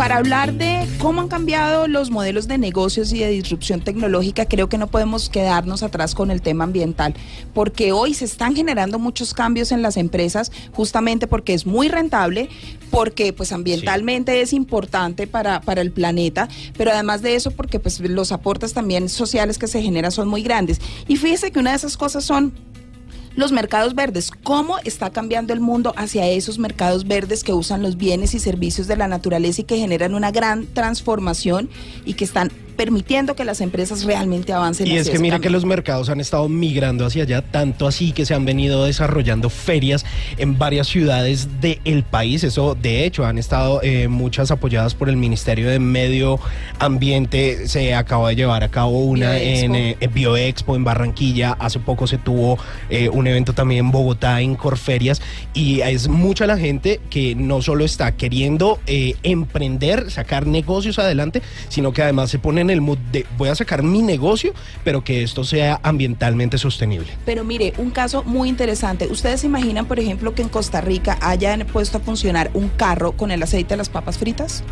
Para hablar de cómo han cambiado los modelos de negocios y de disrupción tecnológica, creo que no podemos quedarnos atrás con el tema ambiental, porque hoy se están generando muchos cambios en las empresas, justamente porque es muy rentable, porque pues ambientalmente es importante para, para el planeta, pero además de eso porque pues los aportes también sociales que se generan son muy grandes. Y fíjese que una de esas cosas son los mercados verdes, cómo está cambiando el mundo hacia esos mercados verdes que usan los bienes y servicios de la naturaleza y que generan una gran transformación y que están permitiendo que las empresas realmente avancen. Y hacia es que cambio. que los mercados han estado migrando hacia allá, tanto así que se han venido desarrollando ferias en varias ciudades del país. Eso, de hecho, han estado eh, muchas apoyadas por el Ministerio de Medio Ambiente. Se acaba de llevar a cabo una Bioexpo. en eh, en Bioexpo en Barranquilla. Hace poco se tuvo eh, un evento también en Bogotá, en Corferias. Y es mucha la gente que no solo está queriendo emprender, sacar negocios adelante, sino que además se pone el mood de voy a sacar mi negocio, pero que esto sea ambientalmente sostenible. Pero mire, un caso muy interesante. ¿Ustedes imaginan, por ejemplo, que en Costa Rica hayan puesto a funcionar un carro con el aceite de las papas fritas?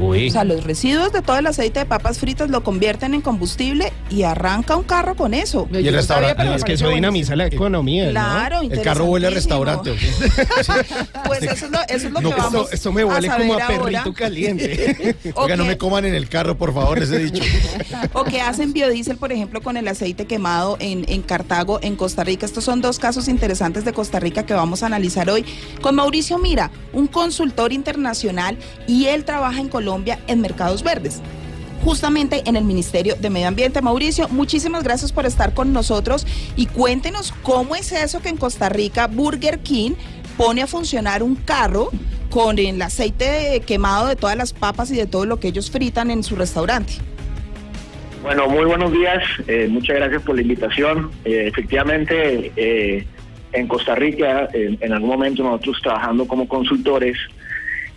Uy. O sea, los residuos de todo el aceite de papas fritas lo convierten en combustible y arranca un carro con eso. Y el restaurante, es que eso dinamiza la economía. ¿no? Claro, El carro huele a restaurante. Pues eso es lo, eso es lo No, que esto- vamos Esto me huele a como a perrito ahora. caliente. Oiga, no me coman en el carro, por favor, ese dicho. O que hacen biodiesel, por ejemplo, con el aceite quemado en, en Cartago, en Costa Rica. Estos son dos casos interesantes de Costa Rica que vamos a analizar hoy con Mauricio Mira, un consultor internacional y él trabaja en Colombia en mercados verdes. Justamente en el Ministerio de Medio Ambiente. Mauricio, muchísimas gracias por estar con nosotros y cuéntenos cómo es eso que en Costa Rica Burger King pone a funcionar un carro con el aceite quemado de todas las papas y de todo lo que ellos fritan en su restaurante. Bueno, muy buenos días. eh, muchas gracias por la invitación. Eh, efectivamente, eh, en Costa Rica, en algún momento nosotros trabajando como consultores,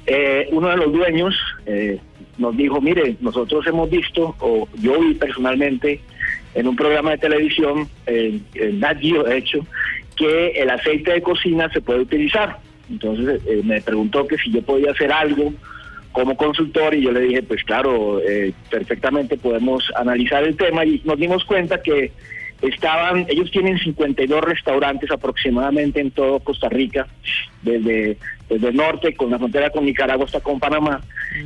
eh, uno de los dueños eh, nos dijo, mire, nosotros hemos visto, o yo vi personalmente, en un programa de televisión, eh, en Nat de hecho, que el aceite de cocina se puede utilizar. Entonces eh, me preguntó que si yo podía hacer algo como consultor y yo le dije, pues claro, eh, perfectamente podemos analizar el tema y nos dimos cuenta que estaban, ellos tienen 52 restaurantes aproximadamente en todo Costa Rica, desde, desde el norte, con la frontera con Nicaragua hasta con Panamá.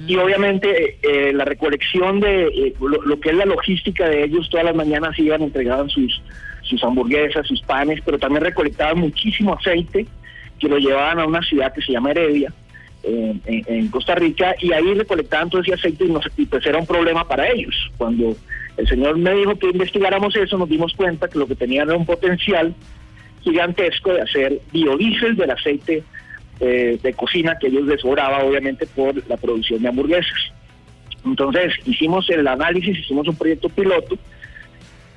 Y obviamente eh, la recolección de eh, lo, lo que es la logística de ellos, todas las mañanas iban, entregaban sus, sus hamburguesas, sus panes, pero también recolectaban muchísimo aceite que lo llevaban a una ciudad que se llama Heredia, en Costa Rica y ahí recolectaban todo ese aceite y, nos- y pues era un problema para ellos. Cuando el señor me dijo que investigáramos eso, nos dimos cuenta que lo que tenían era un potencial gigantesco de hacer biodiesel del aceite eh, de cocina que ellos les sobraba obviamente por la producción de hamburguesas. Entonces hicimos el análisis, hicimos un proyecto piloto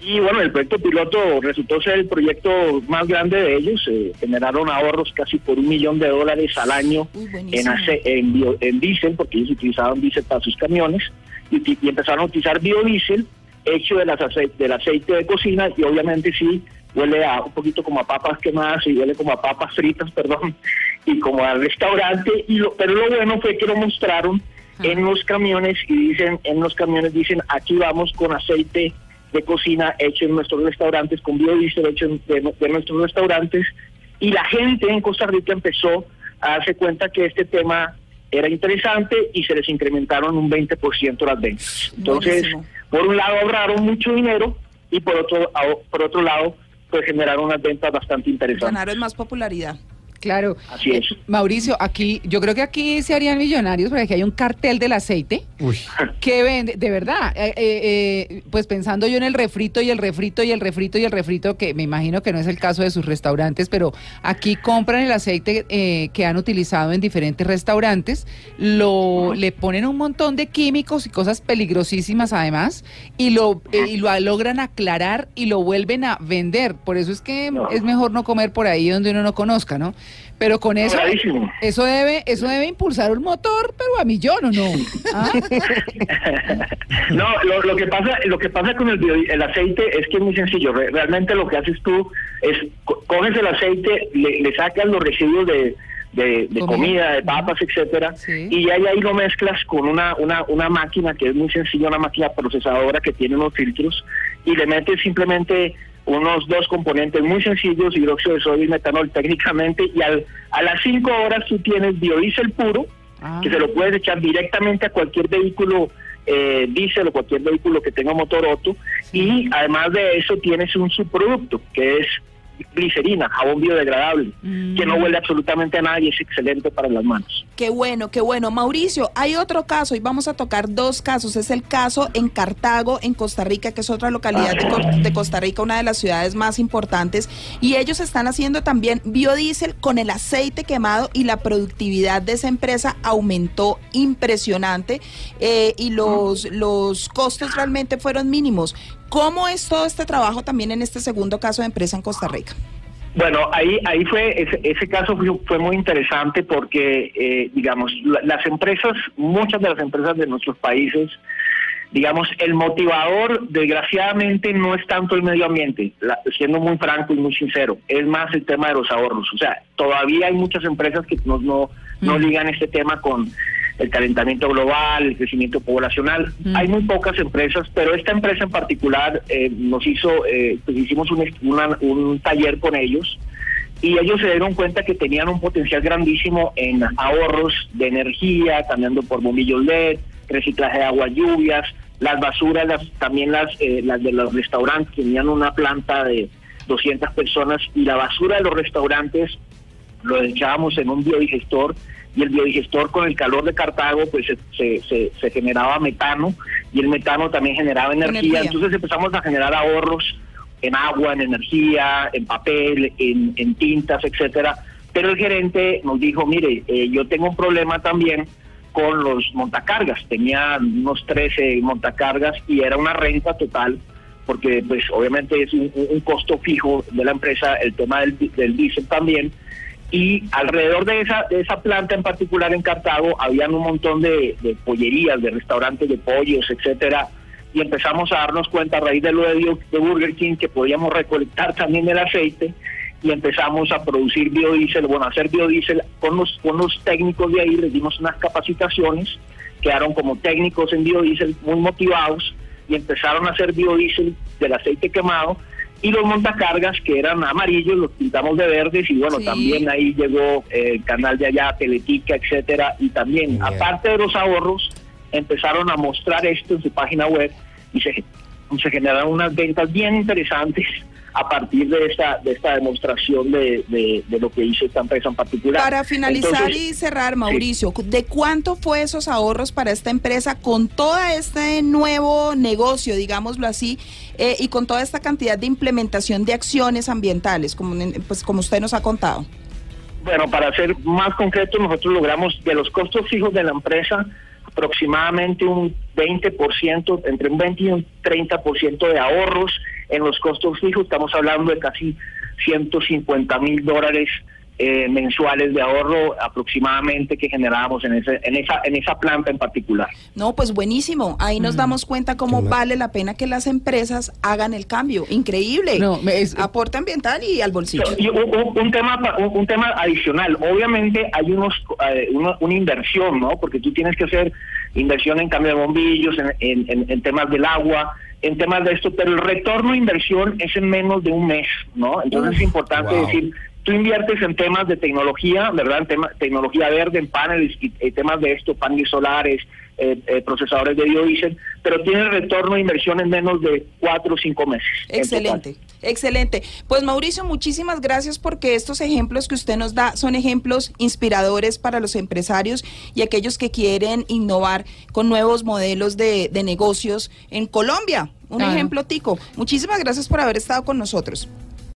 y bueno, el proyecto piloto resultó ser el proyecto más grande de ellos. eh, generaron ahorros casi por un millón de dólares al año Uy, en, ace- en, bio- en diésel, porque ellos utilizaban diésel para sus camiones, y empezaron a utilizar biodiesel hecho de las ace- del aceite de cocina, y obviamente sí huele a un poquito como a papas quemadas y huele como a papas fritas, perdón, y como al restaurante, y lo, pero lo bueno fue que lo mostraron en los camiones y dicen, en los camiones dicen, aquí vamos con aceite de cocina hecho en nuestros restaurantes, con biodiesel hecho en- de, de nuestros restaurantes, y la gente en Costa Rica empezó a darse cuenta que este tema era interesante y se les incrementaron un 20% las ventas. Entonces, Buenísimo. Por un lado ahorraron mucho dinero y por otro, por otro lado, pues generaron unas ventas bastante interesantes. Ganaron más popularidad. Claro. Así es. Eh, Mauricio, aquí, yo creo que aquí se harían millonarios porque aquí hay un cartel del aceite Uy. que vende, de verdad, eh, eh, eh, pues pensando yo en el refrito y el refrito y el refrito y el refrito, que me imagino que no es el caso de sus restaurantes, pero aquí compran el aceite eh, que han utilizado en diferentes restaurantes, lo le ponen un montón de químicos y cosas peligrosísimas además, y lo, eh, y lo logran aclarar y lo vuelven a vender. Por eso es que No. es mejor no comer por ahí donde uno no conozca, ¿no? Pero con eso, Clarísimo. eso debe, eso debe impulsar un motor, pero a millón o no. ¿Ah? No, lo, lo que pasa, lo que pasa con el, bio- el aceite es que es muy sencillo. Re- Realmente lo que haces tú es co- coges el aceite, le, le sacas los residuos de, de, de Comida. de papas, etcétera, Sí. y ya ahí lo mezclas con una, una, una máquina que es muy sencilla, una máquina procesadora que tiene unos filtros, y le metes simplemente unos dos componentes muy sencillos, hidróxido de sodio y metanol técnicamente, y al, a las cinco horas tú tienes biodiesel puro, Ah. que se lo puedes echar directamente a cualquier vehículo eh, diésel o cualquier vehículo que tenga motor Otto y además de eso tienes un subproducto que es glicerina, jabón biodegradable, que no huele absolutamente a nada y es excelente para las manos. Qué bueno, qué bueno. Mauricio, hay otro caso y vamos a tocar dos casos. Es el caso en Cartago, en Costa Rica, que es otra localidad de Costa Rica, una de las ciudades más importantes. Y ellos están haciendo también biodiesel con el aceite quemado y la productividad de esa empresa aumentó impresionante eh, y los, los costos realmente fueron mínimos. ¿Cómo es todo este trabajo también en este segundo caso de empresa en Costa Rica? Bueno, ahí ahí fue ese, ese caso fue, fue muy interesante porque eh, digamos la- las empresas, muchas de las empresas de nuestros países, digamos el motivador desgraciadamente no es tanto el medio ambiente, la- siendo muy franco y muy sincero, es más el tema de los ahorros. O sea, todavía hay muchas empresas que no no, no ligan este tema con el calentamiento global, el crecimiento poblacional. Hay muy pocas empresas, pero esta empresa en particular eh, nos hizo, eh, pues hicimos un, una- un taller con ellos y ellos se dieron cuenta que tenían un potencial grandísimo en ahorros de energía, cambiando por bombillos LED, reciclaje de agua lluvias, las basuras, las, también las, eh, las de los restaurantes, tenían una planta de 200 personas y la basura de los restaurantes lo echábamos en un biodigestor y el biodigestor con el calor de Cartago pues se, se, se- se generaba metano y el metano también generaba energía. Energía. entonces empezamos a generar ahorros en agua, en energía, en papel, en, en tintas, etcétera. Pero el gerente nos dijo, mire, eh, yo tengo un problema también con los montacargas. Tenía unos 13 montacargas y era una renta total porque pues obviamente es un, un costo fijo de la empresa el tema del, del diésel también y alrededor de esa de esa planta en particular en Cartago habían un montón de, pollerías, de restaurantes de pollos, etcétera y empezamos a darnos cuenta a raíz de lo de, de Burger King que podíamos recolectar también el aceite y empezamos a producir biodiesel, bueno, a hacer biodiesel con los, con los técnicos de ahí, les dimos unas capacitaciones, quedaron como técnicos en biodiesel muy motivados y empezaron a hacer biodiesel del aceite quemado y los montacargas que eran amarillos los pintamos de verdes y bueno, Sí. también ahí llegó eh, el canal de allá, Teletica, etcétera, y también, Bien. aparte de los ahorros, empezaron a mostrar esto en su página web y se, se generaron unas ventas bien interesantes a partir de esta de esta demostración de, de- de lo que hizo esta empresa en particular. Para finalizar Entonces, y cerrar, Mauricio, ¿de cuánto fue esos ahorros para esta empresa con todo este nuevo negocio, digámoslo así, eh, y con toda esta cantidad de implementación de acciones ambientales, como, pues, como usted nos ha contado? Bueno, para ser más concreto, nosotros logramos de los costos fijos de la empresa aproximadamente un 20%, entre un 20 y un 30% de ahorros en los costos fijos. Estamos hablando de casi 150 mil dólares eh, mensuales de ahorro aproximadamente que generábamos en, ese, en, esa, en esa planta en particular. No, pues buenísimo. Ahí nos damos cuenta cómo vale la pena que las empresas hagan el cambio. Increíble. No, me- es- Aporte ambiental y al bolsillo. Y un, un- un tema pa- un, un tema adicional obviamente hay unos eh, una, una inversión no porque tú tienes que hacer inversión en cambio de bombillos en, en- en- en temas del agua en temas de esto pero el retorno de inversión es en menos de un mes no entonces es importante wow. decir tú inviertes en temas de tecnología verdad en tema, tecnología verde en paneles y, y temas de esto paneles solares eh, eh, procesadores de biodiesel, pero tienen retorno de inversión en menos de cuatro o cinco meses. en Excelente, excelente. Pues Mauricio, muchísimas gracias porque estos ejemplos que usted nos da son ejemplos inspiradores para los empresarios y aquellos que quieren innovar con nuevos modelos de, de negocios en Colombia. Un Claro. ejemplo, Tico. Muchísimas gracias por haber estado con nosotros.